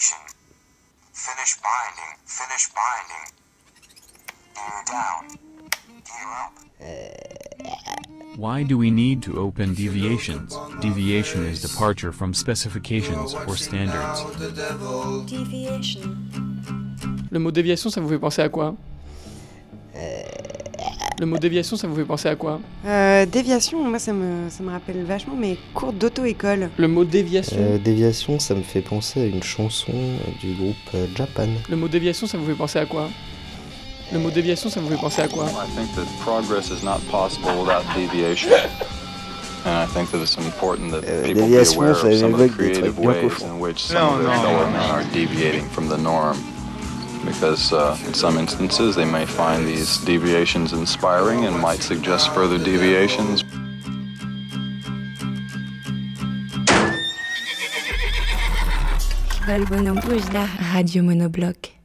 deviation. Finish binding. Finish binding. Gear down. Gear up. Why do we need to open deviations? Deviation is departure from specifications or standards. Deviation. Le mot déviation, ça vous fait penser à quoi euh, Le mot déviation, ça vous fait penser à quoi Euh, déviation, moi ça me, ça me rappelle vachement mes cours d'auto-école. Le mot déviation Euh, déviation, ça me fait penser à une chanson du groupe euh, Japan. Le mot déviation, ça vous fait penser à quoi Le mot déviation, ça vous fait penser à quoi I think that progress is not possible without deviation. And I think that it's important that Euh, people be déviation, aware ça of some of the évoque des creative trucs bien ways cochons. in which some of their fellow men are deviating from the norm. Because uh, in some instances they may find these deviations inspiring and might suggest further deviations. Radio monobloc.